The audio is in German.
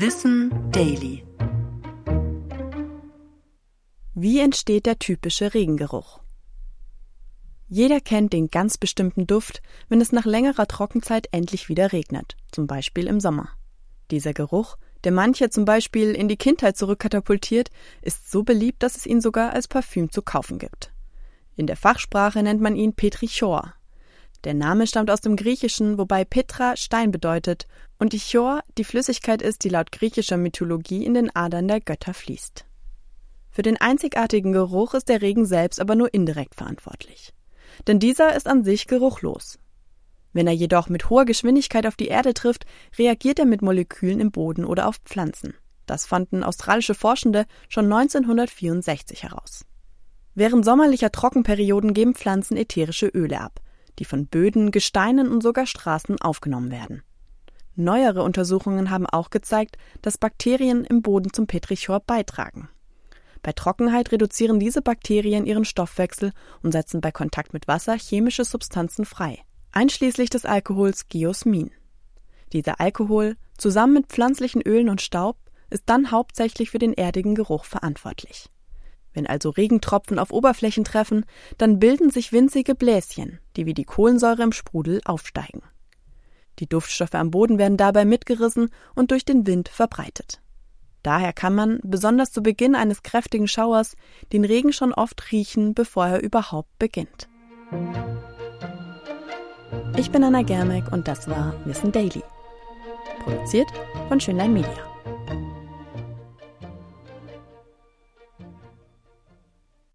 Wissen Daily. Wie entsteht der typische Regengeruch? Jeder kennt den ganz bestimmten Duft, wenn es nach längerer Trockenzeit endlich wieder regnet, zum Beispiel im Sommer. Dieser Geruch, der manche zum Beispiel in die Kindheit zurückkatapultiert, ist so beliebt, dass es ihn sogar als Parfüm zu kaufen gibt. In der Fachsprache nennt man ihn Petrichor. Der Name stammt aus dem Griechischen, wobei Petra Stein bedeutet und Ichor die Flüssigkeit ist, die laut griechischer Mythologie in den Adern der Götter fließt. Für den einzigartigen Geruch ist der Regen selbst aber nur indirekt verantwortlich. Denn dieser ist an sich geruchlos. Wenn er jedoch mit hoher Geschwindigkeit auf die Erde trifft, reagiert er mit Molekülen im Boden oder auf Pflanzen. Das fanden australische Forschende schon 1964 heraus. Während sommerlicher Trockenperioden geben Pflanzen ätherische Öle ab, die von Böden, Gesteinen und sogar Straßen aufgenommen werden. Neuere Untersuchungen haben auch gezeigt, dass Bakterien im Boden zum Petrichor beitragen. Bei Trockenheit reduzieren diese Bakterien ihren Stoffwechsel und setzen bei Kontakt mit Wasser chemische Substanzen frei, einschließlich des Alkohols Geosmin. Dieser Alkohol, zusammen mit pflanzlichen Ölen und Staub, ist dann hauptsächlich für den erdigen Geruch verantwortlich. Wenn also Regentropfen auf Oberflächen treffen, dann bilden sich winzige Bläschen, die wie die Kohlensäure im Sprudel aufsteigen. Die Duftstoffe am Boden werden dabei mitgerissen und durch den Wind verbreitet. Daher kann man, besonders zu Beginn eines kräftigen Schauers, den Regen schon oft riechen, bevor er überhaupt beginnt. Ich bin Anna Germeck und das war Wissen Daily. Produziert von Schönlein Media.